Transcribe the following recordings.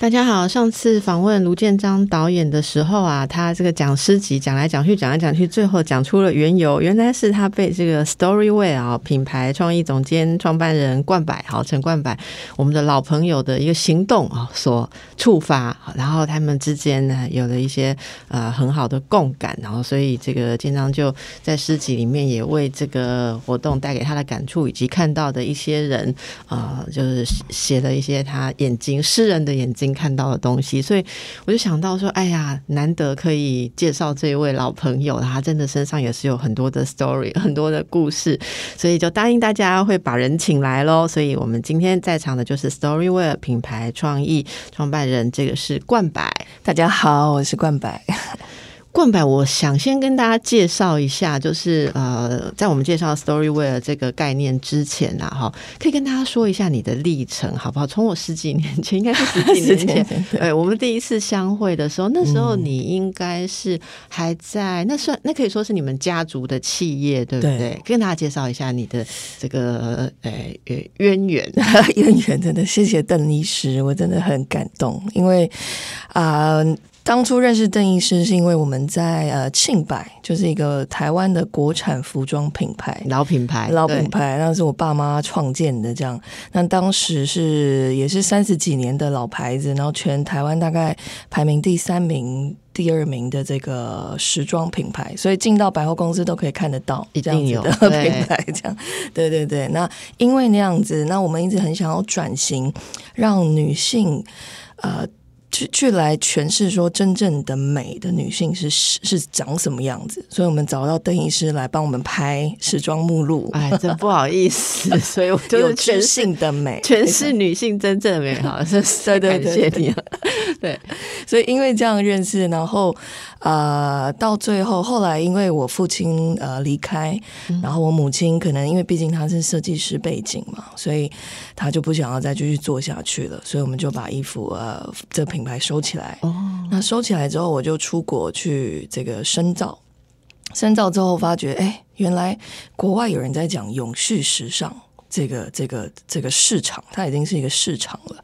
大家好，上次访问卢建章导演的时候啊，他这个讲诗集讲来讲去，讲来讲去，最后讲出了缘由，原来是他被这个 Storyway 啊品牌创意总监、创办人冠柏，好陈冠柏，我们的老朋友的一个行动啊所触发，然后他们之间呢有了一些呃很好的共感，然后所以这个建章就在诗集里面也为这个活动带给他的感触，以及看到的一些人啊，就是写了一些他眼睛诗人的眼睛。看到的东西，所以我就想到说，哎呀，难得可以介绍这一位老朋友，他真的身上也是有很多的 story，很多的故事，所以就答应大家会把人请来喽。所以我们今天在场的就是 Storyware 品牌创意创办人，这个是冠柏。大家好，我是冠柏。冠柏，我想先跟大家介绍一下，就是呃，在我们介绍 Storyware 这个概念之前啊，哈，可以跟大家说一下你的历程，好不好？从我十几年前，应该是十几年前，对，我们第一次相会的时候，那时候你应该是还在，那算那可以说是你们家族的企业，对不对？跟大家介绍一下你的这个呃渊源，渊源真的，谢谢邓医师，我真的很感动，因为啊。当初认识邓医师是因为我们在呃庆百，就是一个台湾的国产服装品牌，老品牌，老品牌，那是我爸妈创建的。这样，那当时是也是三十几年的老牌子，然后全台湾大概排名第三名、第二名的这个时装品牌，所以进到百货公司都可以看得到，一定有的品牌。这样，对对对。那因为那样子，那我们一直很想要转型，让女性呃。去去来诠释说真正的美的女性是是长什么样子，所以我们找到邓医师来帮我们拍时装目录。哎，真不好意思，所以我就是全性的美，全是女性真正的美好。是，对对对，谢谢你。对，所以因为这样认识，然后呃，到最后后来因为我父亲呃离开，然后我母亲可能因为毕竟她是设计师背景嘛，所以她就不想要再继续做下去了，所以我们就把衣服呃这品。品牌收起来，那收起来之后，我就出国去这个深造。深造之后，发觉哎，原来国外有人在讲永续时尚，这个这个这个市场，它已经是一个市场了。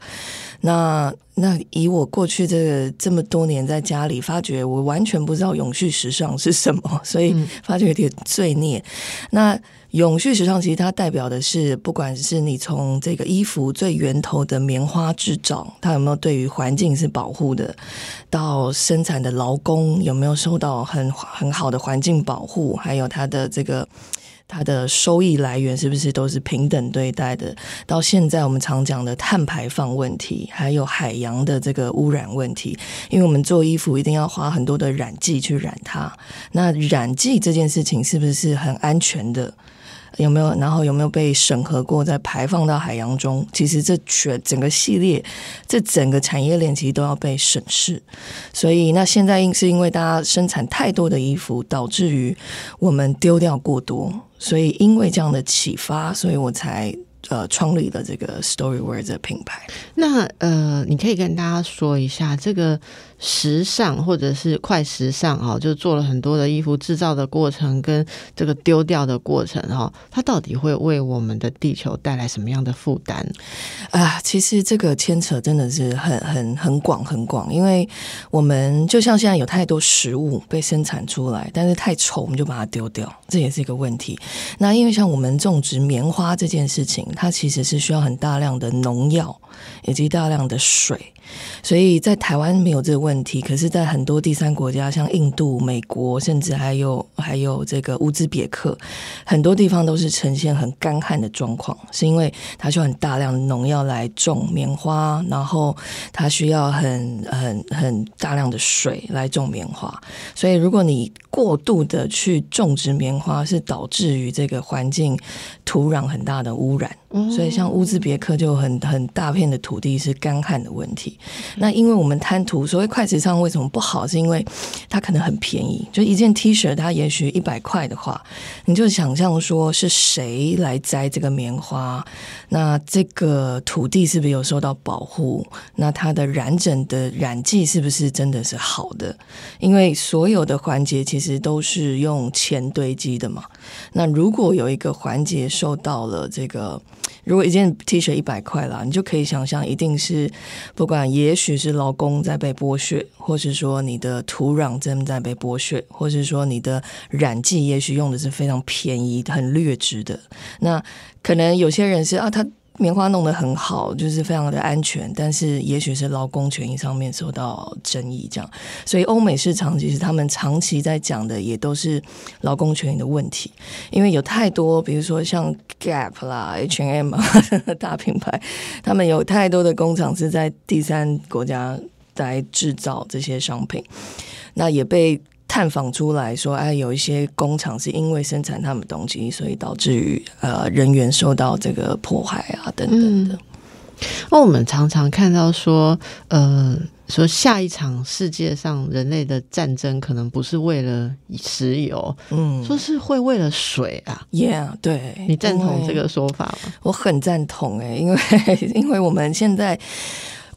那那以我过去这个这么多年在家里，发觉我完全不知道永续时尚是什么，所以发觉有点罪孽。那永续时尚其实它代表的是，不管是你从这个衣服最源头的棉花制造，它有没有对于环境是保护的，到生产的劳工有没有受到很很好的环境保护，还有它的这个。它的收益来源是不是都是平等对待的？到现在我们常讲的碳排放问题，还有海洋的这个污染问题，因为我们做衣服一定要花很多的染剂去染它，那染剂这件事情是不是很安全的？有没有？然后有没有被审核过再排放到海洋中？其实这全整个系列，这整个产业链其实都要被审视。所以那现在因是因为大家生产太多的衣服，导致于我们丢掉过多。所以因为这样的启发，所以我才呃创立了这个 Story Word 的品牌。那呃，你可以跟大家说一下这个。时尚或者是快时尚哈，就做了很多的衣服制造的过程跟这个丢掉的过程哈，它到底会为我们的地球带来什么样的负担啊？其实这个牵扯真的是很很很广很广，因为我们就像现在有太多食物被生产出来，但是太丑我们就把它丢掉，这也是一个问题。那因为像我们种植棉花这件事情，它其实是需要很大量的农药以及大量的水。所以在台湾没有这个问题，可是，在很多第三国家，像印度、美国，甚至还有还有这个乌兹别克，很多地方都是呈现很干旱的状况，是因为它需要很大量的农药来种棉花，然后它需要很很很大量的水来种棉花。所以，如果你过度的去种植棉花，是导致于这个环境土壤很大的污染。所以像乌兹别克就很很大片的土地是干旱的问题。那因为我们贪图所谓快时尚为什么不好，是因为它可能很便宜，就一件 T 恤它也许一百块的话，你就想象说是谁来摘这个棉花，那这个土地是不是有受到保护？那它的染整的染剂是不是真的是好的？因为所有的环节其实都是用钱堆积的嘛。那如果有一个环节受到了这个，如果一件 T 恤一百块啦，你就可以想象，一定是不管也许是劳工在被剥削，或是说你的土壤正在被剥削，或是说你的染剂也许用的是非常便宜、很劣质的。那可能有些人是啊，他。棉花弄得很好，就是非常的安全，但是也许是劳工权益上面受到争议，这样，所以欧美市场其实他们长期在讲的也都是劳工权益的问题，因为有太多，比如说像 Gap 啦、H&M 啊 大品牌，他们有太多的工厂是在第三国家来制造这些商品，那也被。探访出来说，哎，有一些工厂是因为生产他们东西，所以导致于呃人员受到这个迫害啊等等的。那我们常常看到说，呃，说下一场世界上人类的战争可能不是为了石油，嗯，说是会为了水啊。Yeah，对你赞同这个说法吗？我很赞同哎，因为 因为我们现在。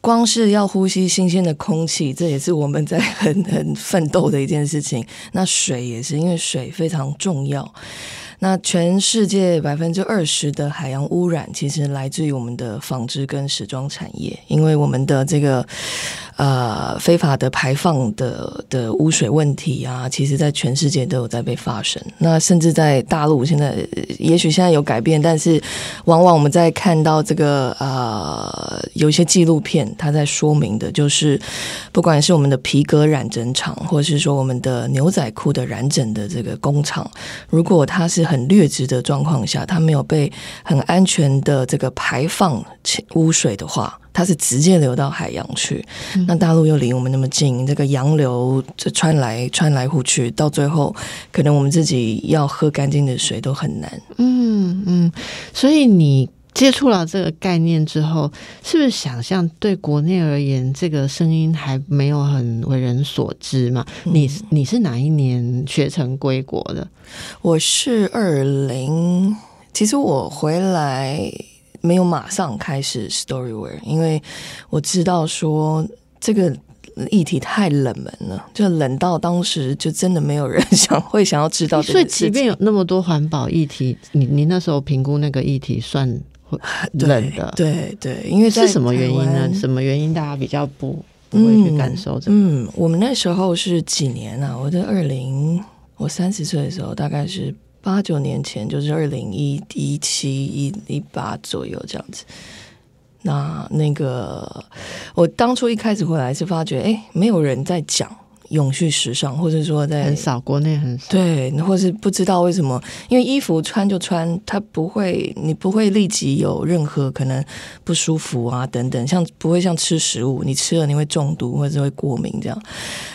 光是要呼吸新鲜的空气，这也是我们在很很奋斗的一件事情。那水也是，因为水非常重要。那全世界百分之二十的海洋污染，其实来自于我们的纺织跟时装产业，因为我们的这个。呃，非法的排放的的污水问题啊，其实在全世界都有在被发生。那甚至在大陆，现在也许现在有改变，但是往往我们在看到这个呃，有一些纪录片，它在说明的就是，不管是我们的皮革染整厂，或是说我们的牛仔裤的染整的这个工厂，如果它是很劣质的状况下，它没有被很安全的这个排放污水的话。它是直接流到海洋去，那大陆又离我们那么近，这个洋流这穿来穿来互去，到最后可能我们自己要喝干净的水都很难。嗯嗯，所以你接触了这个概念之后，是不是想象对国内而言，这个声音还没有很为人所知嘛？你你是哪一年学成归国的？我是二零，其实我回来。没有马上开始 Storywear，因为我知道说这个议题太冷门了，就冷到当时就真的没有人想会想要知道。所以，即便有那么多环保议题，你你那时候评估那个议题算冷的？对对，因为是什么原因呢？什么原因大家比较不不会去感受？嗯，我们那时候是几年啊？我在二零我三十岁的时候，大概是。八九年前，就是二零一一七一一八左右这样子。那那个，我当初一开始回来是发觉，哎，没有人在讲。永续时尚，或者说在很少国内很少对，或是不知道为什么，因为衣服穿就穿，它不会，你不会立即有任何可能不舒服啊等等，像不会像吃食物，你吃了你会中毒或者会过敏这样。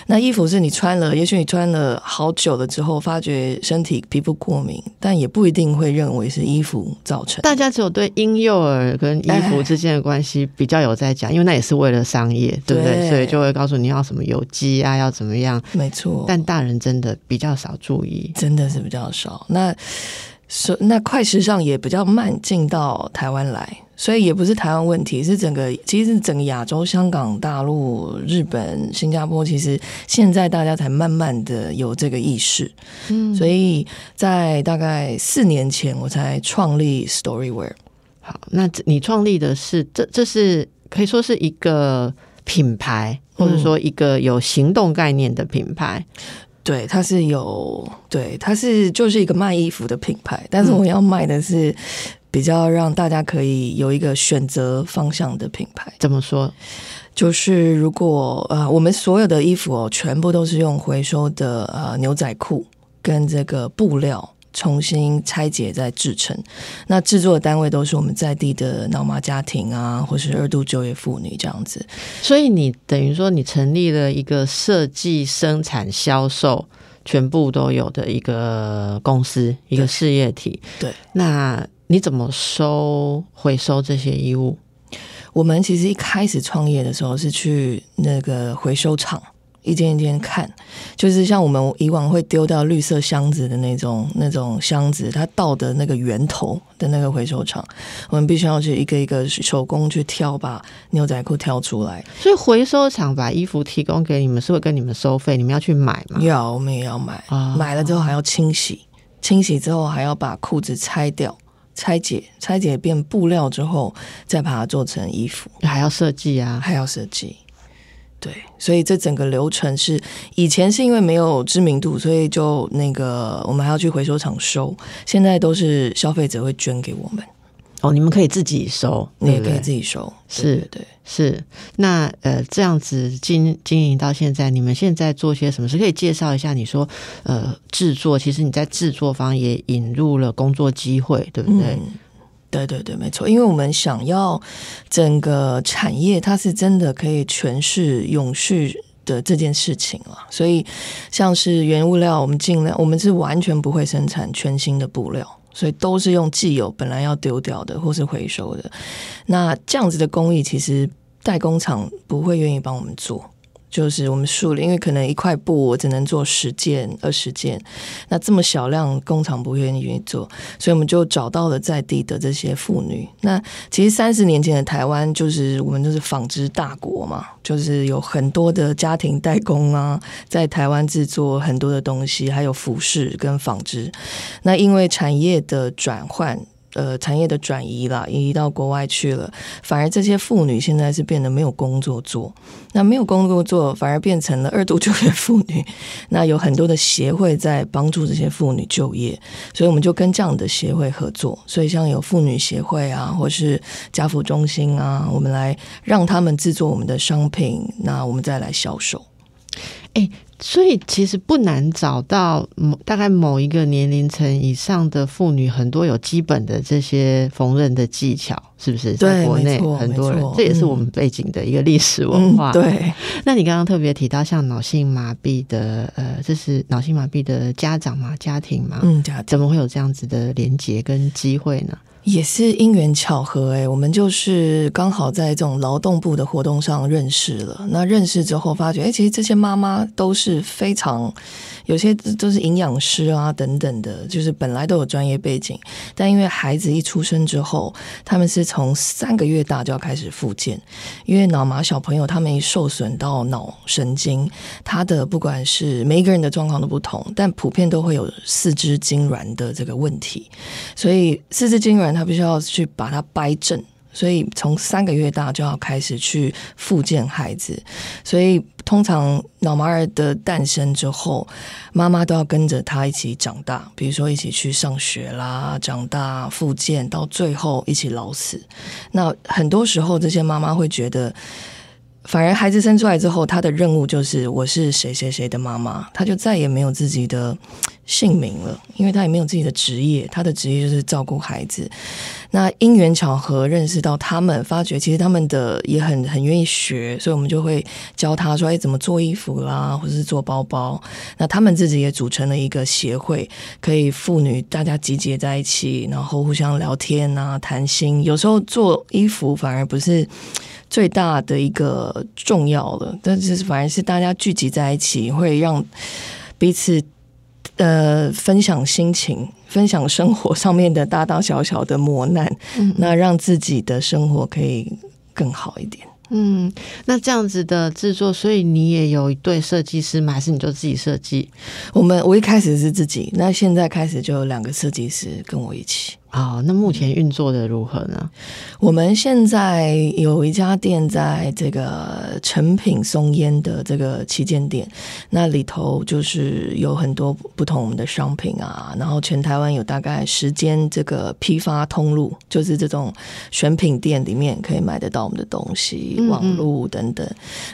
那衣服是你穿了，也许你穿了好久了之后，发觉身体皮肤过敏，但也不一定会认为是衣服造成。大家只有对婴幼儿跟衣服之间的关系比较有在讲，因为那也是为了商业，对不对？所以就会告诉你要什么有机啊，要怎么样？没错，但大人真的比较少注意，真的是比较少。那所那快时尚也比较慢进到台湾来，所以也不是台湾问题，是整个其实整个亚洲、香港、大陆、日本、新加坡，其实现在大家才慢慢的有这个意识。嗯，所以在大概四年前，我才创立 Storywear。好，那你创立的是这这是可以说是一个。品牌，或者说一个有行动概念的品牌，对，它是有，对，它是就是一个卖衣服的品牌，但是我要卖的是比较让大家可以有一个选择方向的品牌。怎么说？就是如果呃，我们所有的衣服哦，全部都是用回收的呃牛仔裤跟这个布料。重新拆解再制成，那制作的单位都是我们在地的脑麻家庭啊，或是二度就业妇女这样子。所以你等于说，你成立了一个设计、生产、销售全部都有的一个公司，一个事业体。对。那你怎么收回收这些衣物？我们其实一开始创业的时候是去那个回收厂。一间一间看，就是像我们以往会丢掉绿色箱子的那种那种箱子，它到的那个源头的那个回收厂，我们必须要去一个一个手工去挑，把牛仔裤挑出来。所以回收厂把衣服提供给你们，是会跟你们收费，你们要去买吗？要，我们也要买。买了之后还要清洗，清洗之后还要把裤子拆掉、拆解、拆解变布料之后，再把它做成衣服，还要设计啊，还要设计。对，所以这整个流程是以前是因为没有知名度，所以就那个我们还要去回收厂收。现在都是消费者会捐给我们。哦，你们可以自己收，你也可以自己收。是，对，是。那呃，这样子经经营到现在，你们现在做些什么是？可以介绍一下？你说呃，制作，其实你在制作方也引入了工作机会，对不对？对对对，没错，因为我们想要整个产业，它是真的可以诠释永续的这件事情了。所以，像是原物料，我们尽量，我们是完全不会生产全新的布料，所以都是用既有本来要丢掉的或是回收的。那这样子的工艺，其实代工厂不会愿意帮我们做。就是我们数量，因为可能一块布我只能做十件、二十件，那这么小量工厂不愿意做，所以我们就找到了在地的这些妇女。那其实三十年前的台湾，就是我们就是纺织大国嘛，就是有很多的家庭代工啊，在台湾制作很多的东西，还有服饰跟纺织。那因为产业的转换。呃，产业的转移了，移到国外去了，反而这些妇女现在是变得没有工作做，那没有工作做，反而变成了 二度就业妇女。那有很多的协会在帮助这些妇女就业，所以我们就跟这样的协会合作。所以像有妇女协会啊，或是家福中心啊，我们来让他们制作我们的商品，那我们再来销售。哎。所以其实不难找到某大概某一个年龄层以上的妇女，很多有基本的这些缝纫的技巧，是不是？在国内很多人，这也是我们背景的一个历史文化。对。那你刚刚特别提到像脑性麻痹的，呃，这是脑性麻痹的家长嘛？家庭嘛？嗯，家怎么会有这样子的连接跟机会呢？也是因缘巧合哎，我们就是刚好在这种劳动部的活动上认识了。那认识之后发觉，哎，其实这些妈妈都是非常有些都是营养师啊等等的，就是本来都有专业背景，但因为孩子一出生之后，他们是从三个月大就要开始复健，因为脑麻小朋友他们一受损到脑神经，他的不管是每一个人的状况都不同，但普遍都会有四肢痉挛的这个问题，所以四肢痉挛。他必须要去把它掰正，所以从三个月大就要开始去复健孩子。所以通常脑麻儿的诞生之后，妈妈都要跟着他一起长大，比如说一起去上学啦，长大复健，到最后一起老死。那很多时候，这些妈妈会觉得。反而孩子生出来之后，他的任务就是我是谁谁谁的妈妈，他就再也没有自己的姓名了，因为他也没有自己的职业，他的职业就是照顾孩子。那因缘巧合认识到他们，发觉其实他们的也很很愿意学，所以我们就会教他说：“哎，怎么做衣服啦，或者是做包包。”那他们自己也组成了一个协会，可以妇女大家集结在一起，然后互相聊天啊，谈心。有时候做衣服反而不是。最大的一个重要的，但是反而是大家聚集在一起，会让彼此呃分享心情、分享生活上面的大大小小的磨难，那让自己的生活可以更好一点。嗯，那这样子的制作，所以你也有一对设计师吗？还是你就自己设计？我们我一开始是自己，那现在开始就有两个设计师跟我一起。哦，那目前运作的如何呢？我们现在有一家店在这个成品松烟的这个旗舰店，那里头就是有很多不同我们的商品啊，然后全台湾有大概十间这个批发通路，就是这种选品店里面可以买得到我们的东西，网络等等。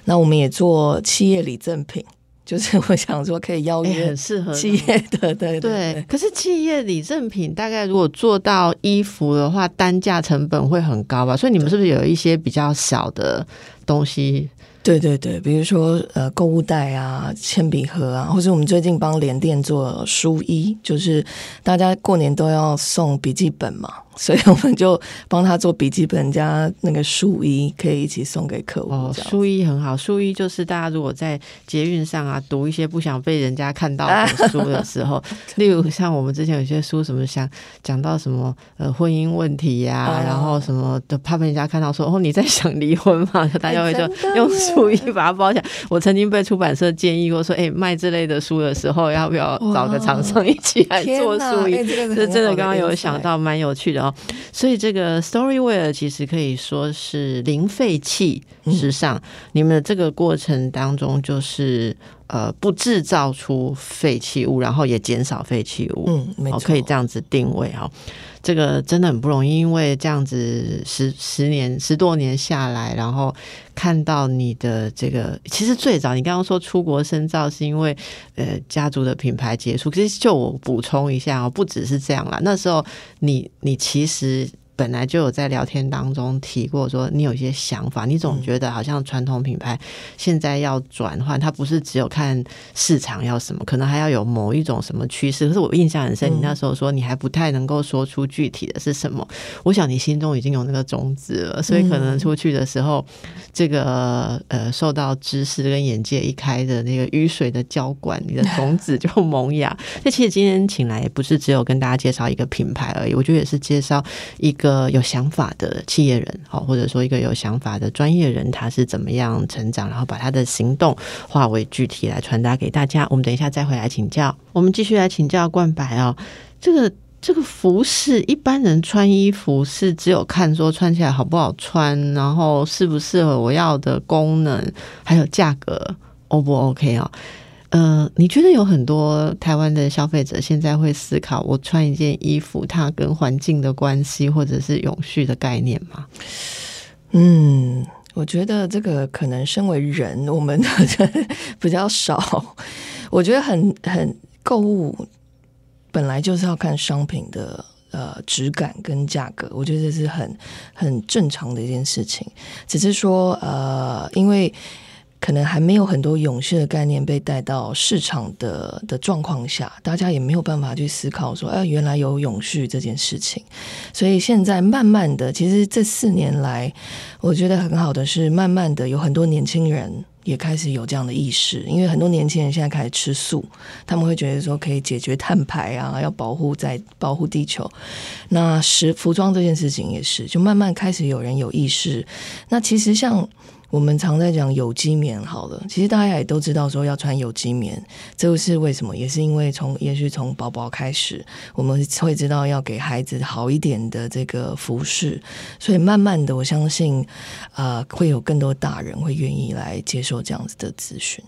那我们也做企业礼赠品。就是我想说，可以邀约很适合企业的，对对。可是企业礼赠品大概如果做到衣服的话，单价成本会很高吧？所以你们是不是有一些比较小的东西？对对对，比如说呃购物袋啊、铅笔盒啊，或者我们最近帮联电做书衣，就是大家过年都要送笔记本嘛。所以我们就帮他做笔记本加那个书衣，可以一起送给客户。哦，书衣很好，书衣就是大家如果在捷运上啊，读一些不想被人家看到的书的时候，例如像我们之前有些书，什么想讲到什么呃婚姻问题呀，然后什么的，怕被人家看到说哦你在想离婚嘛，大家会就用书衣把它包起来。我曾经被出版社建议过说，哎，卖这类的书的时候，要不要找个厂商一起来做书衣？这真的刚刚有想到，蛮有趣的哦。所以这个 Storywear 其实可以说是零废弃时尚。你们的这个过程当中，就是呃不制造出废弃物，然后也减少废弃物。嗯，没错，可以这样子定位哈。这个真的很不容易，因为这样子十十年十多年下来，然后看到你的这个，其实最早你刚刚说出国深造是因为呃家族的品牌结束，其实就我补充一下哦，不只是这样啦，那时候你你其实。本来就有在聊天当中提过，说你有一些想法，你总觉得好像传统品牌现在要转换，它不是只有看市场要什么，可能还要有某一种什么趋势。可是我印象很深，你那时候说你还不太能够说出具体的是什么。我想你心中已经有那个种子了，所以可能出去的时候，这个呃受到知识跟眼界一开的那个雨水的浇灌，你的种子就萌芽。那其实今天请来也不是只有跟大家介绍一个品牌而已，我觉得也是介绍一个。呃有想法的企业人，好，或者说一个有想法的专业人，他是怎么样成长，然后把他的行动化为具体来传达给大家。我们等一下再回来请教。我们继续来请教冠白哦，这个这个服饰，一般人穿衣服是只有看说穿起来好不好穿，然后适不适合我要的功能，还有价格 O 不 OK 啊？呃，你觉得有很多台湾的消费者现在会思考，我穿一件衣服，它跟环境的关系，或者是永续的概念吗？嗯，我觉得这个可能身为人，我们 比较少。我觉得很很购物本来就是要看商品的呃质感跟价格，我觉得这是很很正常的一件事情。只是说呃，因为。可能还没有很多永续的概念被带到市场的的状况下，大家也没有办法去思考说，哎，原来有永续这件事情。所以现在慢慢的，其实这四年来，我觉得很好的是，慢慢的有很多年轻人也开始有这样的意识，因为很多年轻人现在开始吃素，他们会觉得说可以解决碳排啊，要保护在保护地球。那食服装这件事情也是，就慢慢开始有人有意识。那其实像。我们常在讲有机棉，好了，其实大家也都知道说要穿有机棉，这个是为什么？也是因为从也许从宝宝开始，我们会知道要给孩子好一点的这个服饰，所以慢慢的，我相信，啊，会有更多大人会愿意来接受这样子的资讯。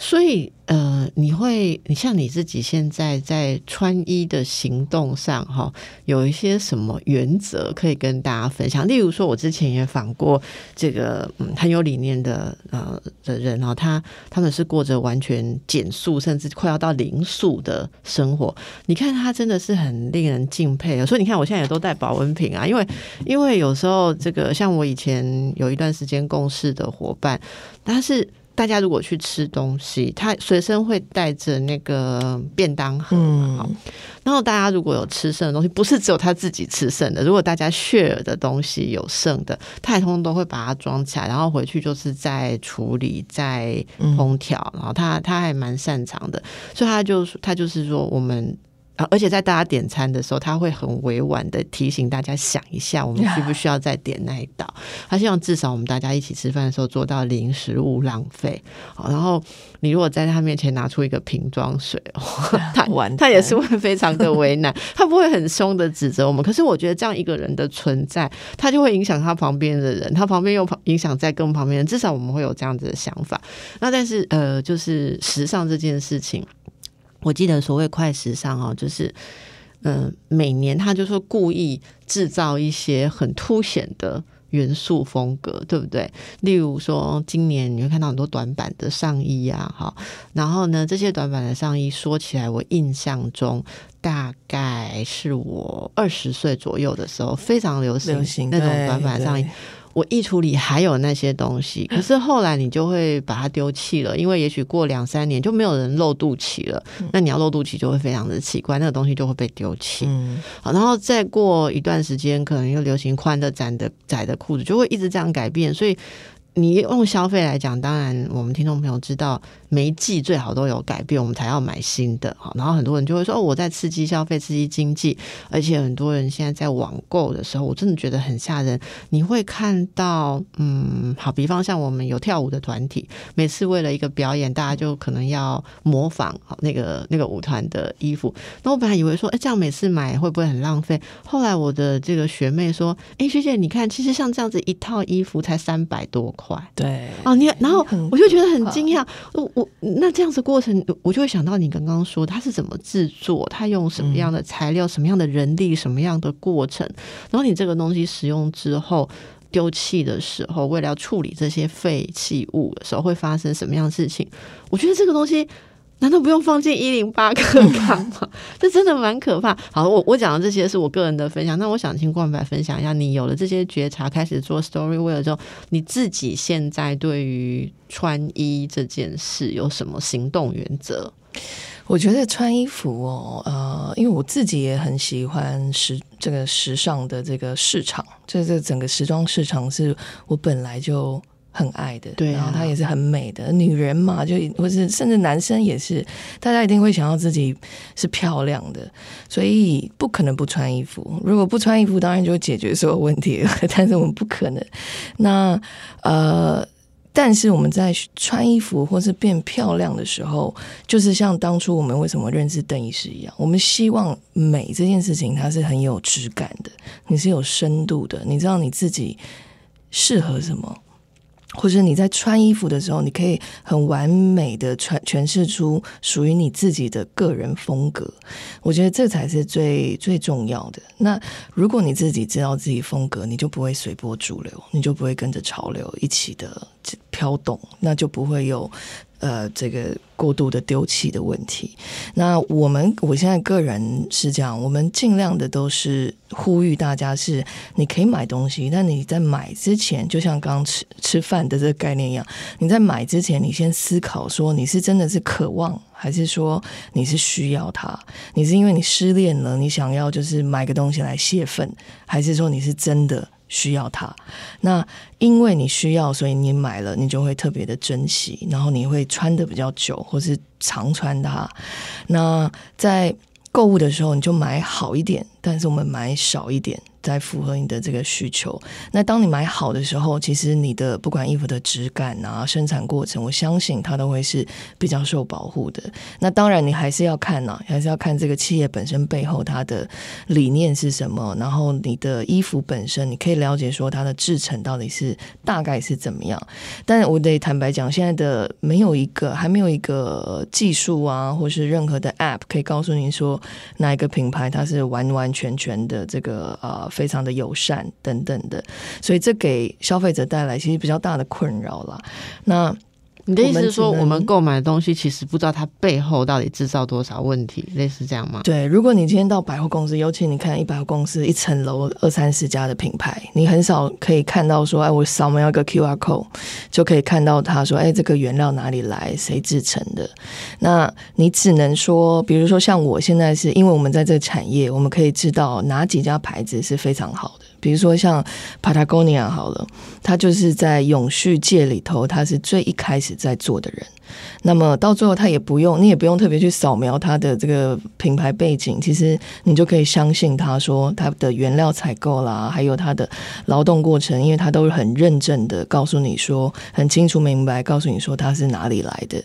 所以，呃，你会，你像你自己现在在穿衣的行动上，哈，有一些什么原则可以跟大家分享？例如说，我之前也访过这个嗯很有理念的呃的人哦，他他们是过着完全减速，甚至快要到零速的生活。你看他真的是很令人敬佩啊！所以你看，我现在也都带保温瓶啊，因为 因为有时候这个像我以前有一段时间共事的伙伴，他是。大家如果去吃东西，他随身会带着那个便当盒，嗯。然后大家如果有吃剩的东西，不是只有他自己吃剩的，如果大家 share 的东西有剩的，他也通通都会把它装起来，然后回去就是在处理、在烹调，然后他他还蛮擅长的，所以他就他就是说我们。而且在大家点餐的时候，他会很委婉的提醒大家想一下，我们需不需要再点那一道？他希望至少我们大家一起吃饭的时候做到零食物浪费。好，然后你如果在他面前拿出一个瓶装水，他他也是会非常的为难。他不会很凶的指责我们，可是我觉得这样一个人的存在，他就会影响他旁边的人，他旁边又影响在更旁边人。至少我们会有这样子的想法。那但是呃，就是时尚这件事情。我记得所谓快时尚哦，就是，嗯，每年他就说故意制造一些很凸显的元素风格，对不对？例如说，今年你会看到很多短版的上衣啊，哈，然后呢，这些短版的上衣说起来，我印象中大概是我二十岁左右的时候非常流行那种短版上衣。我衣橱里还有那些东西，可是后来你就会把它丢弃了，因为也许过两三年就没有人露肚脐了，那你要露肚脐就会非常的奇怪，那个东西就会被丢弃。嗯，好，然后再过一段时间，可能又流行宽的、窄的、窄的裤子，就会一直这样改变，所以。你用消费来讲，当然我们听众朋友知道，每一季最好都有改变，我们才要买新的哈。然后很多人就会说，哦，我在刺激消费、刺激经济，而且很多人现在在网购的时候，我真的觉得很吓人。你会看到，嗯，好，比方像我们有跳舞的团体，每次为了一个表演，大家就可能要模仿好那个那个舞团的衣服。那我本来以为说，哎，这样每次买会不会很浪费？后来我的这个学妹说，哎，学姐，你看，其实像这样子一套衣服才三百多块。对哦，你然后我就觉得很惊讶，我我那这样子过程，我就会想到你刚刚说它是怎么制作，它用什么样的材料，什么样的人力，什么样的过程，然后你这个东西使用之后丢弃的时候，为了要处理这些废弃物的时候，会发生什么样的事情？我觉得这个东西。难道不用放进一零八克康吗？这真的蛮可怕。好，我我讲的这些是我个人的分享。那我想请冠白分享一下，你有了这些觉察，开始做 story wear 之后，你自己现在对于穿衣这件事有什么行动原则？我觉得穿衣服哦，呃，因为我自己也很喜欢时这个时尚的这个市场，就是整个时装市场是我本来就。很爱的，对，然后她也是很美的女人嘛，就或是甚至男生也是，大家一定会想要自己是漂亮的，所以不可能不穿衣服。如果不穿衣服，当然就解决所有问题了。但是我们不可能。那 呃，但是我们在穿衣服或是变漂亮的时候，就是像当初我们为什么认识邓医师一样，我们希望美这件事情它是很有质感的，你是有深度的，你知道你自己适合什么。或者你在穿衣服的时候，你可以很完美的传诠释出属于你自己的个人风格。我觉得这才是最最重要的。那如果你自己知道自己风格，你就不会随波逐流，你就不会跟着潮流一起的飘动，那就不会有。呃，这个过度的丢弃的问题。那我们我现在个人是这样，我们尽量的都是呼吁大家是，你可以买东西，但你在买之前，就像刚刚吃吃饭的这个概念一样，你在买之前，你先思考说，你是真的是渴望，还是说你是需要它？你是因为你失恋了，你想要就是买个东西来泄愤，还是说你是真的？需要它，那因为你需要，所以你买了，你就会特别的珍惜，然后你会穿的比较久，或是常穿它。那在购物的时候，你就买好一点，但是我们买少一点。再符合你的这个需求。那当你买好的时候，其实你的不管衣服的质感啊、生产过程，我相信它都会是比较受保护的。那当然，你还是要看呐，还是要看这个企业本身背后它的理念是什么。然后你的衣服本身，你可以了解说它的制成到底是大概是怎么样。但我得坦白讲，现在的没有一个还没有一个技术啊，或是任何的 App 可以告诉你说哪一个品牌它是完完全全的这个呃。非常的友善等等的，所以这给消费者带来其实比较大的困扰了。那你的意思是说，我们购买的东西其实不知道它背后到底制造多少问题，类似这样吗？对，如果你今天到百货公司，尤其你看一百货公司一层楼二三十家的品牌，你很少可以看到说，哎，我扫描一个 Q R code 就可以看到他说，哎，这个原料哪里来，谁制成的？那你只能说，比如说像我现在是因为我们在这个产业，我们可以知道哪几家牌子是非常好的。比如说像 Patagonia 好了，他就是在永续界里头，他是最一开始在做的人。那么到最后，他也不用，你也不用特别去扫描他的这个品牌背景，其实你就可以相信他说他的原料采购啦，还有他的劳动过程，因为他都是很认真的告诉你说，很清楚明白告诉你说他是哪里来的。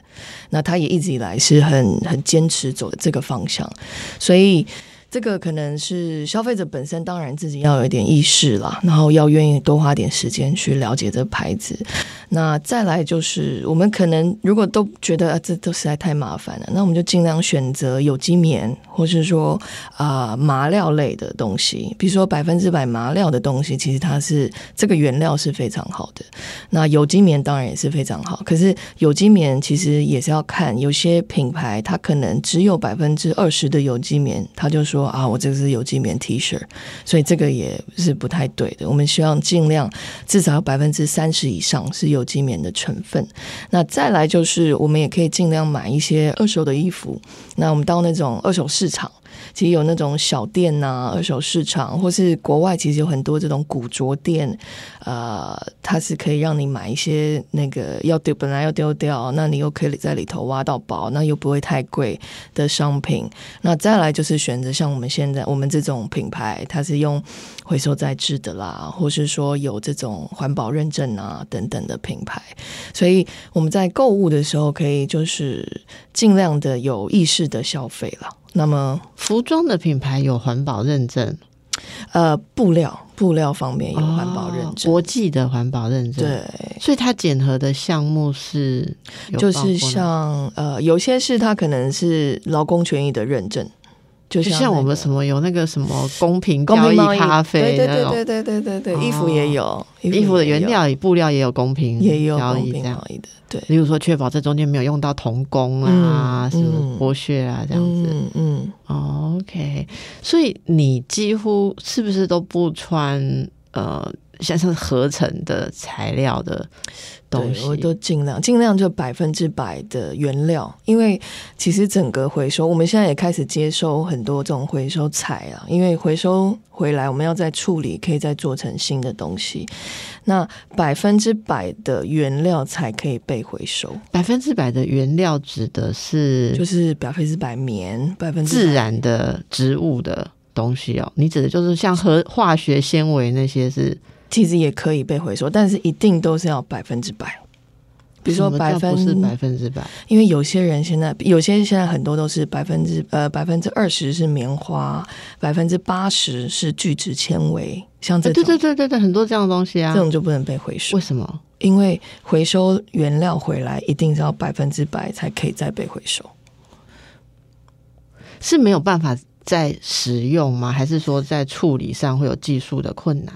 那他也一直以来是很很坚持走的这个方向，所以。这个可能是消费者本身，当然自己要有一点意识啦，然后要愿意多花点时间去了解这个牌子。那再来就是，我们可能如果都觉得这都实在太麻烦了，那我们就尽量选择有机棉，或是说啊麻料类的东西。比如说百分之百麻料的东西，其实它是这个原料是非常好的。那有机棉当然也是非常好，可是有机棉其实也是要看有些品牌，它可能只有百分之二十的有机棉，它就说。啊，我这个是有机棉 T 恤，所以这个也是不太对的。我们希望尽量至少百分之三十以上是有机棉的成分。那再来就是，我们也可以尽量买一些二手的衣服。那我们到那种二手市场。其实有那种小店呐，二手市场，或是国外其实有很多这种古着店，呃，它是可以让你买一些那个要丢本来要丢掉，那你又可以在里头挖到宝，那又不会太贵的商品。那再来就是选择像我们现在我们这种品牌，它是用回收再制的啦，或是说有这种环保认证啊等等的品牌，所以我们在购物的时候可以就是尽量的有意识的消费了。那么，服装的品牌有环保认证，呃，布料布料方面有环保认证，国际的环保认证。对，所以它检核的项目是，就是像呃，有些是它可能是劳工权益的认证。就像我们什么有那个什么公平交易咖啡那种，对对对对对对，衣服也有，衣服的原料与布料也有公平也有交易这样的，对。例如说，确保这中间没有用到童工啊，什么剥削啊这样子。嗯嗯，OK。所以你几乎是不是都不穿呃？像是合成的材料的东西，我都尽量尽量就百分之百的原料，因为其实整个回收，我们现在也开始接收很多这种回收材啊，因为回收回来我们要再处理，可以再做成新的东西。那百分之百的原料才可以被回收。百分之百的原料指的是就是百分之百棉，百分之自然的植物的东西哦。你指的就是像和化学纤维那些是。其实也可以被回收，但是一定都是要百分之百。比如说百分是百分之百，因为有些人现在有些现在很多都是百分之呃百分之二十是棉花，百分之八十是聚酯纤维，像这对对对对对很多这样的东西啊，这种就不能被回收。为什么？因为回收原料回来一定是要百分之百才可以再被回收，是没有办法再使用吗？还是说在处理上会有技术的困难？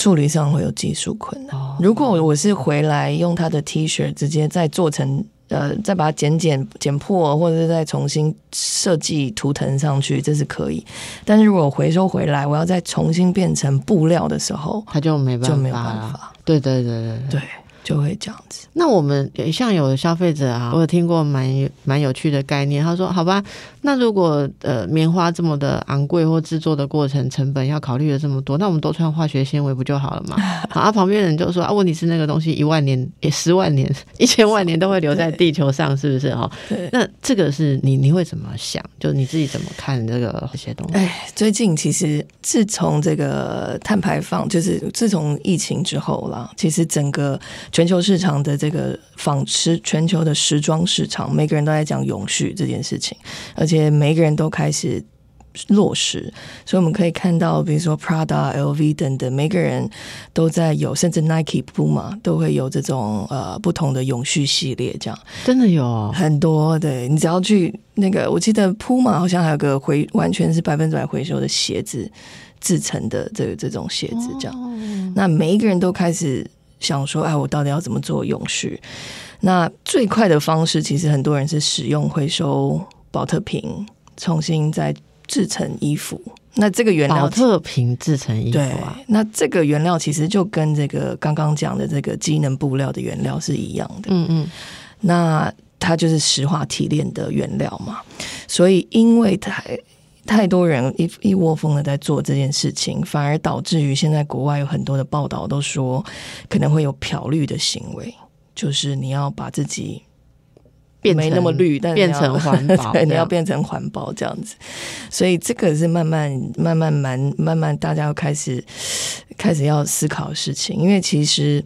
处理上会有技术困难。如果我是回来用他的 T 恤直接再做成呃，再把它剪剪剪破，或者是再重新设计图腾上去，这是可以。但是如果回收回来，我要再重新变成布料的时候，它就没办法，就没有办法。对对对对对。就会这样子。那我们像有的消费者啊，我有听过蛮蛮有趣的概念。他说：“好吧，那如果呃棉花这么的昂贵，或制作的过程成本要考虑的这么多，那我们都穿化学纤维不就好了嘛？” 好，啊，旁边人就说：“啊，问题是那个东西一万年、也十万年、一千万年都会留在地球上，是不是？哈，那这个是你你会怎么想？就你自己怎么看这个这些东西？哎，最近其实自从这个碳排放，就是自从疫情之后了，其实整个。全球市场的这个纺织，全球的时装市场，每个人都在讲永续这件事情，而且每个人都开始落实。所以我们可以看到，比如说 Prada、LV 等等，每个人都在有，甚至 Nike、Puma 都会有这种呃不同的永续系列。这样真的有很多，对你只要去那个，我记得 Puma 好像还有个回完全是百分之百回收的鞋子制成的这个这种鞋子，这样，那每一个人都开始。想说，哎，我到底要怎么做永续？那最快的方式，其实很多人是使用回收保特瓶，重新再制成衣服。那这个原料，保特瓶制成衣服啊？那这个原料其实就跟这个刚刚讲的这个机能布料的原料是一样的。嗯嗯，那它就是石化提炼的原料嘛。所以，因为它。太多人一一窝蜂的在做这件事情，反而导致于现在国外有很多的报道都说可能会有漂绿的行为，就是你要把自己变没那么绿，但变成环保，对，你要变成环保这样子。所以这个是慢慢慢慢慢慢慢大家要开始开始要思考的事情，因为其实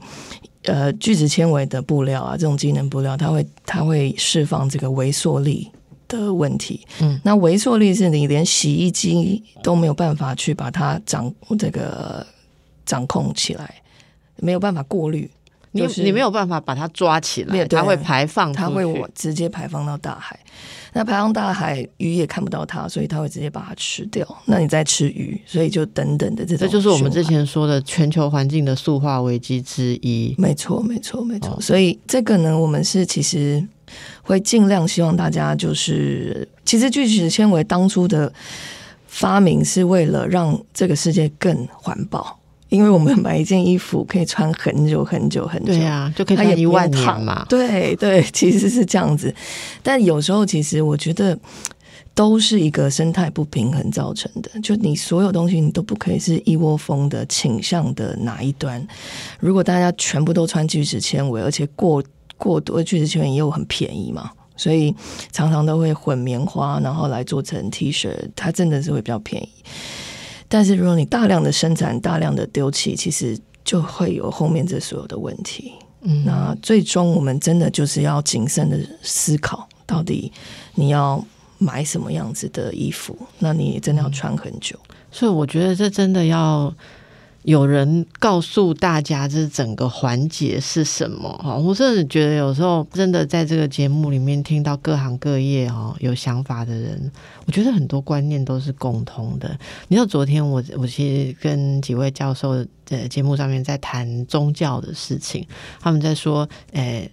呃聚酯纤维的布料啊，这种机能布料，它会它会释放这个微缩力。的问题，嗯，那微缩力是你连洗衣机都没有办法去把它掌这个掌控起来，没有办法过滤，你你没有办法把它抓起来，它会排放，它会我直接排放到大海。那排放大海，鱼也看不到它，所以它会直接把它吃掉。那你再吃鱼，所以就等等的这种，这就是我们之前说的全球环境的塑化危机之一。没错，没错，没错。所以这个呢，我们是其实。会尽量希望大家就是，其实聚酯纤维当初的发明是为了让这个世界更环保。因为我们买一件衣服可以穿很久很久很久，对啊，就可以穿一万年嘛。对对，其实是这样子。但有时候，其实我觉得都是一个生态不平衡造成的。就你所有东西，你都不可以是一窝蜂的倾向的哪一端。如果大家全部都穿聚酯纤维，而且过过多聚酯纤维又很便宜嘛，所以常常都会混棉花，然后来做成 T 恤，它真的是会比较便宜。但是如果你大量的生产、大量的丢弃，其实就会有后面这所有的问题。嗯，那最终我们真的就是要谨慎的思考，到底你要买什么样子的衣服，那你真的要穿很久。所以我觉得这真的要。有人告诉大家这整个环节是什么哈？我甚至觉得有时候真的在这个节目里面听到各行各业哈有想法的人，我觉得很多观念都是共通的。你知道昨天我我其实跟几位教授在节目上面在谈宗教的事情，他们在说诶。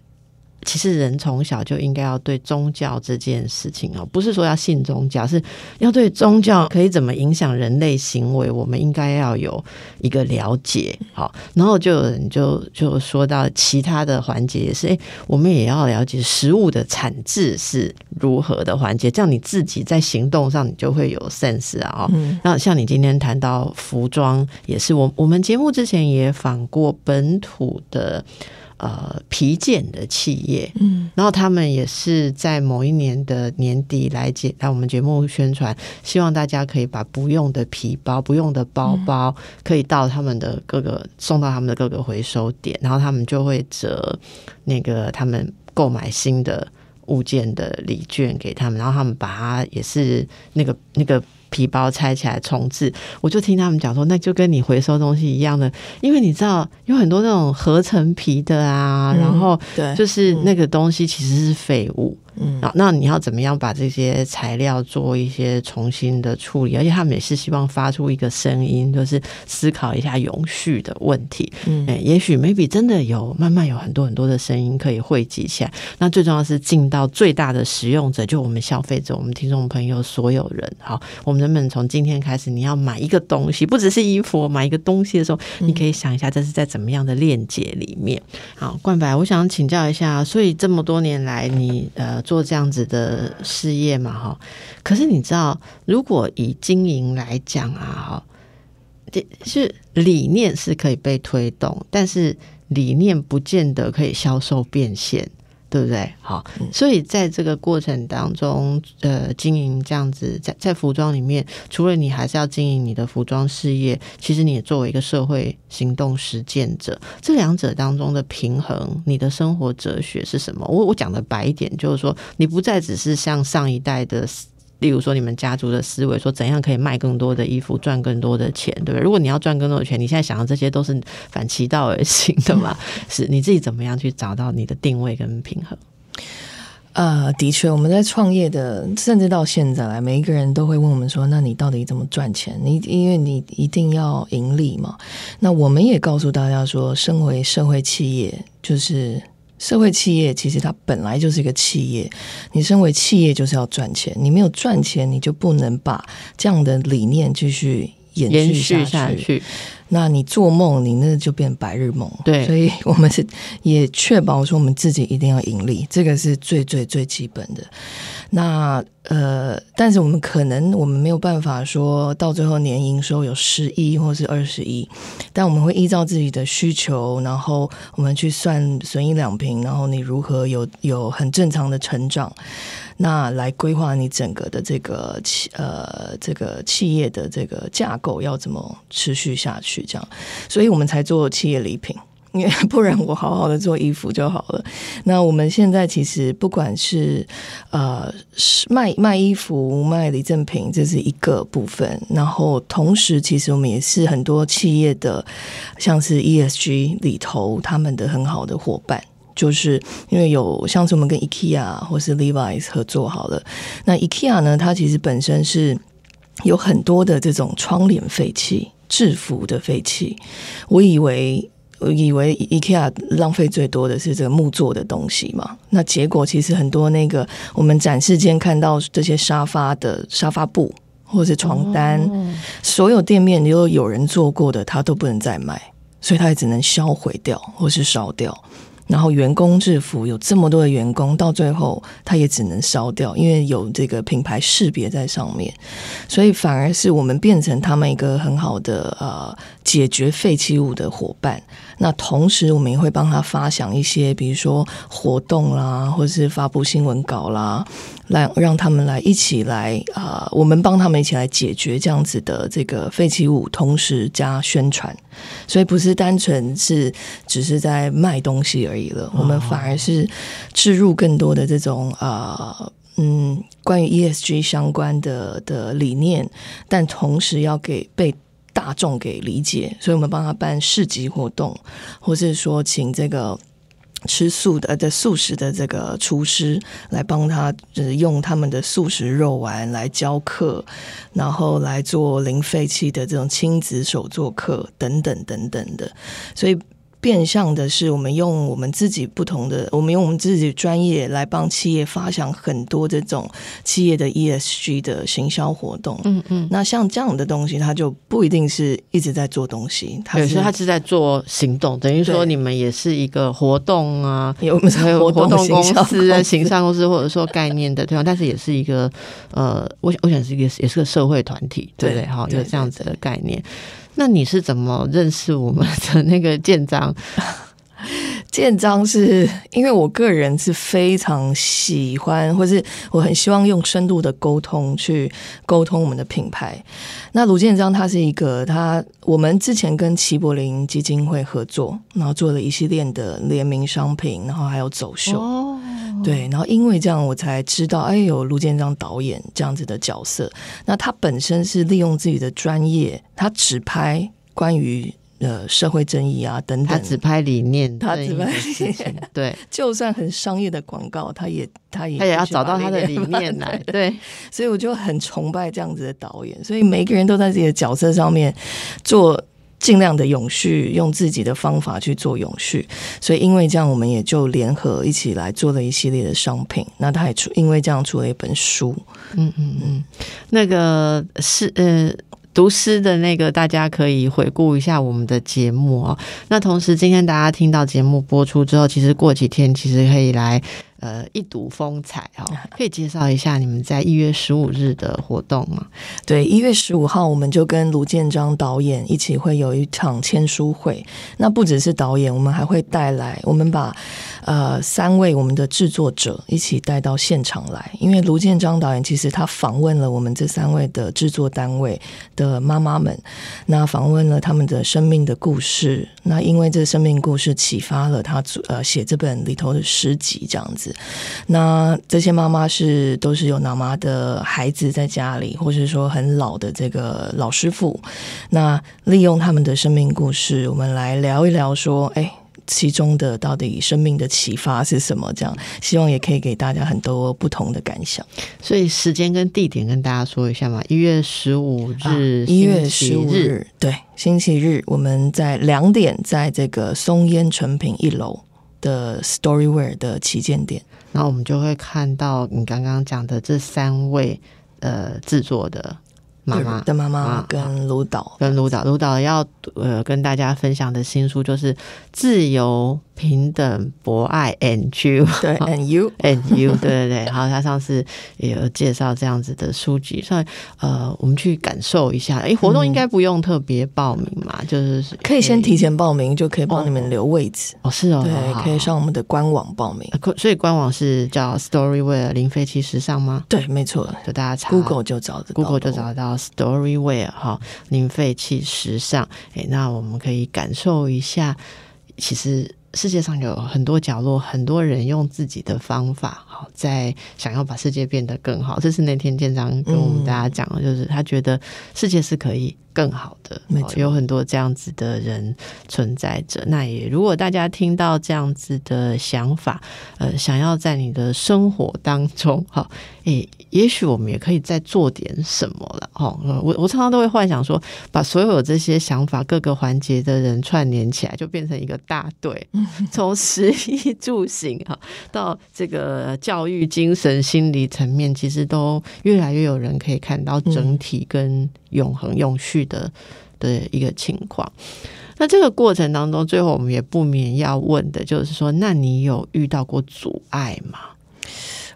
其实人从小就应该要对宗教这件事情哦，不是说要信宗教，是要对宗教可以怎么影响人类行为，我们应该要有一个了解。好，然后就有人就就说到其他的环节也是，哎，我们也要了解食物的产制是如何的环节，这样你自己在行动上你就会有 sense 啊。哦，那像你今天谈到服装，也是我我们节目之前也访过本土的。呃，皮件的企业，嗯，然后他们也是在某一年的年底来节来我们节目宣传，希望大家可以把不用的皮包、不用的包包，可以到他们的各个送到他们的各个回收点，然后他们就会折那个他们购买新的物件的礼券给他们，然后他们把它也是那个那个。皮包拆起来重置，我就听他们讲说，那就跟你回收东西一样的，因为你知道有很多那种合成皮的啊，然后对，就是那个东西其实是废物。嗯，那那你要怎么样把这些材料做一些重新的处理？而且他们也是希望发出一个声音，就是思考一下永续的问题。嗯，哎，也许 maybe 真的有慢慢有很多很多的声音可以汇集起来。那最重要是进到最大的使用者，就我们消费者、我们听众朋友所有人。好，我们能不能从今天开始，你要买一个东西，不只是衣服，买一个东西的时候，你可以想一下这是在怎么样的链接里面。好，冠白，我想请教一下，所以这么多年来，你呃。做这样子的事业嘛，哈。可是你知道，如果以经营来讲啊，哈，这是理念是可以被推动，但是理念不见得可以销售变现。对不对？好，所以在这个过程当中，呃，经营这样子，在在服装里面，除了你还是要经营你的服装事业，其实你也作为一个社会行动实践者，这两者当中的平衡，你的生活哲学是什么？我我讲的白一点，就是说，你不再只是像上一代的。例如说，你们家族的思维说怎样可以卖更多的衣服，赚更多的钱，对不对？如果你要赚更多的钱，你现在想的这些都是反其道而行的嘛？是你自己怎么样去找到你的定位跟平衡？呃，的确，我们在创业的，甚至到现在来，每一个人都会问我们说：“那你到底怎么赚钱？你因为你一定要盈利嘛？”那我们也告诉大家说，身为社会企业，就是。社会企业其实它本来就是一个企业，你身为企业就是要赚钱，你没有赚钱，你就不能把这样的理念继续延续下去。那你做梦，你那就变白日梦。对，所以我们是也确保说我们自己一定要盈利，这个是最最最基本的。那呃，但是我们可能我们没有办法说到最后年营收有十亿或是二十亿，但我们会依照自己的需求，然后我们去算损益两平，然后你如何有有很正常的成长，那来规划你整个的这个企呃这个企业的这个架构要怎么持续下去，这样，所以我们才做企业礼品。因为不然，我好好的做衣服就好了。那我们现在其实不管是呃卖卖衣服、卖礼赠品，这是一个部分。然后同时，其实我们也是很多企业的，像是 ESG 里头他们的很好的伙伴，就是因为有像是我们跟 IKEA 或是 Levi's 合作好了。那 IKEA 呢，它其实本身是有很多的这种窗帘废弃、制服的废弃。我以为。我以为 IKEA 浪费最多的是这个木做的东西嘛？那结果其实很多那个我们展示间看到这些沙发的沙发布或者床单，所有店面如果有人做过的，他都不能再卖，所以他也只能销毁掉或是烧掉。然后员工制服有这么多的员工，到最后他也只能烧掉，因为有这个品牌识别在上面，所以反而是我们变成他们一个很好的呃解决废弃物的伙伴。那同时我们也会帮他发想一些，比如说活动啦，或是发布新闻稿啦。来让他们来一起来啊，我们帮他们一起来解决这样子的这个废弃物，同时加宣传，所以不是单纯是只是在卖东西而已了，我们反而是置入更多的这种啊嗯关于 ESG 相关的的理念，但同时要给被大众给理解，所以我们帮他办市集活动，或是说请这个。吃素的的素食的这个厨师来帮他，就是用他们的素食肉丸来教课，然后来做零废弃的这种亲子手作课等等等等的，所以。变相的是，我们用我们自己不同的，我们用我们自己专业来帮企业发想很多这种企业的 ESG 的行销活动。嗯嗯，那像这样的东西，它就不一定是一直在做东西，有时它是在做行动。等于说，你们也是一个活动啊，有还有活动公司、在行商公司，或者说概念的对方，但是也是一个呃，我想我想是一个也是个社会团体，对不对？哈，有这样子的概念。那你是怎么认识我们的那个建章？建章是因为我个人是非常喜欢，或是我很希望用深度的沟通去沟通我们的品牌。那卢建章他是一个，他我们之前跟齐柏林基金会合作，然后做了一系列的联名商品，然后还有走秀。对，然后因为这样，我才知道，哎，有卢建章导演这样子的角色。那他本身是利用自己的专业，他只拍关于呃社会正义啊等等，他只拍理念，他只拍理念。对，就算很商业的广告，他也他也他也要找到他的理 念来。对，所以我就很崇拜这样子的导演。所以每个人都在自己的角色上面做。尽量的永续，用自己的方法去做永续，所以因为这样，我们也就联合一起来做了一系列的商品。那他也出，因为这样出了一本书。嗯嗯嗯，那个是呃，读诗的那个，大家可以回顾一下我们的节目哦。那同时，今天大家听到节目播出之后，其实过几天其实可以来。呃，一睹风采哈，可以介绍一下你们在一月十五日的活动吗？对，一月十五号我们就跟卢建章导演一起会有一场签书会。那不只是导演，我们还会带来，我们把呃三位我们的制作者一起带到现场来。因为卢建章导演其实他访问了我们这三位的制作单位的妈妈们，那访问了他们的生命的故事。那因为这生命故事启发了他呃写这本里头的诗集这样子。那这些妈妈是都是有脑麻的孩子在家里，或者说很老的这个老师傅。那利用他们的生命故事，我们来聊一聊，说哎，其中的到底生命的启发是什么？这样希望也可以给大家很多不同的感想。所以时间跟地点跟大家说一下嘛，一月十五日，一月十五日，对，星期日，我们在两点，在这个松烟成品一楼。的 Storyware 的旗舰店，然后我们就会看到你刚刚讲的这三位呃制作的妈妈的妈妈跟卢导，跟卢导，卢导要呃跟大家分享的新书就是自由。平等博爱 and you 对 and you and you 对对对，好，他上次也有介绍这样子的书籍，所以呃，我们去感受一下。哎，活动应该不用特别报名嘛，就是可以先提前报名，就可以帮你们留位置。哦，是哦，对，可以上我们的官网报名。所以官网是叫 Storyware 零废弃时尚吗？对，没错，就大家查 Google 就找得 Google 就找得到 Storyware 哈零废弃时尚。诶，那我们可以感受一下，其实。世界上有很多角落，很多人用自己的方法，好在想要把世界变得更好。这是那天建章跟我们大家讲的，就是他觉得世界是可以更好的，没错有很多这样子的人存在着。那也如果大家听到这样子的想法，呃，想要在你的生活当中，哈，诶，也许我们也可以再做点什么了，我我常常都会幻想说，把所有这些想法各个环节的人串联起来，就变成一个大队，从食衣住行哈到这个教育、精神、心理层面，其实都越来越有人可以看到整体跟永恒、永续的的一个情况。那这个过程当中，最后我们也不免要问的就是说，那你有遇到过阻碍吗？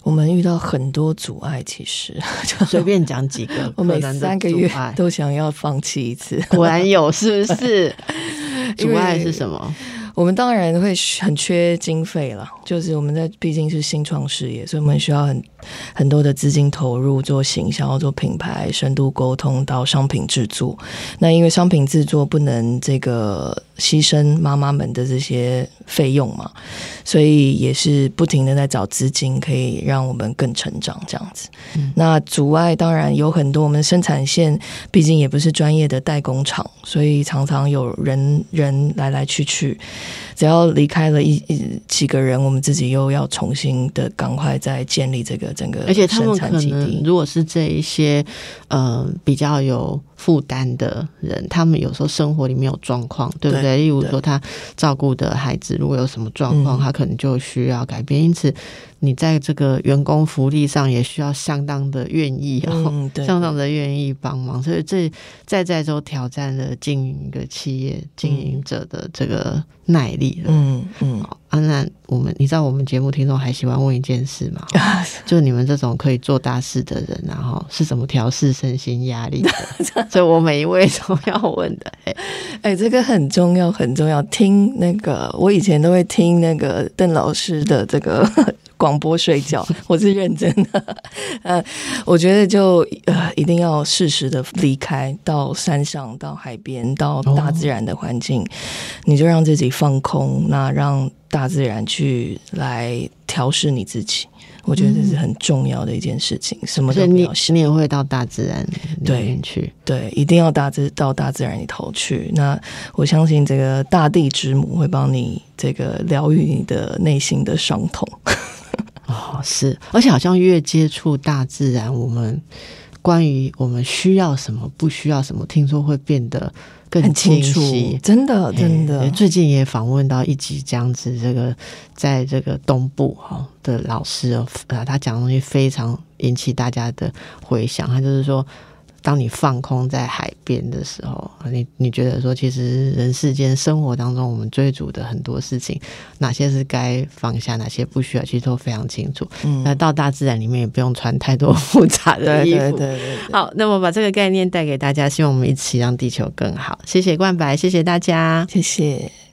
我们遇到很多阻碍，其实就 随便讲几个 我每三个月都想要放弃一次。果然有，是不是？阻碍是什么？我们当然会很缺经费了，就是我们在毕竟是新创事业，所以我们需要很很多的资金投入做行销、做品牌、深度沟通到商品制作。那因为商品制作不能这个牺牲妈妈们的这些费用嘛，所以也是不停的在找资金，可以让我们更成长这样子。那阻碍当然有很多，我们生产线毕竟也不是专业的代工厂，所以常常有人人来来去去。只要离开了一一几个人，我们自己又要重新的赶快再建立这个整个而且他们可。能如果是这一些呃比较有负担的人，他们有时候生活里面有状况，对不对？对例如说他照顾的孩子如果有什么状况，嗯他可能就需要改变。因此，你在这个员工福利上也需要相当的愿意哦，嗯，对，相当的愿意帮忙，所以这在在都挑战了经营一个企业经营者的这个耐力了。嗯嗯，好啊，那我们你知道我们节目听众还喜欢问一件事吗？就你们这种可以做大事的人、然后是怎么调试身心压力的？所以我每一位都要问的。哎，哎、这个很重要，很重要。听那个，我以前都会听那个邓老师的这个广播睡觉，我是认真的。呃，我觉得就呃一定要适时的离开，到山上、到海边、到大自然的环境，你就让自己放空，那让大自然去来调试你自己。我觉得这是很重要的一件事情，什么都不要想。你也会到大自然里对面去。对，一定要大自到大自然里头去。那我相信这个大地之母会帮你这个疗愈你的内心的伤痛。哦，是，而且好像越接触大自然，我们关于我们需要什么、不需要什么，听说会变得更很清楚晰。，真的真的诶，最近也访问到一集这样子，这个在这个东部哈的老师哦，呃，他讲的东西非常引起大家的回响。他就是说，当你放空在海边的时候，你你觉得说，其实人世间生活当中，我们追逐的很多事情，哪些是该放下，哪些不需要，其实都非常清楚。嗯那到大自然里面也不用穿太多复杂的对衣服。对对对对。好，那么把这个概念带给大家，希望我们一起让地球更好。谢谢冠白，谢谢大家。谢谢。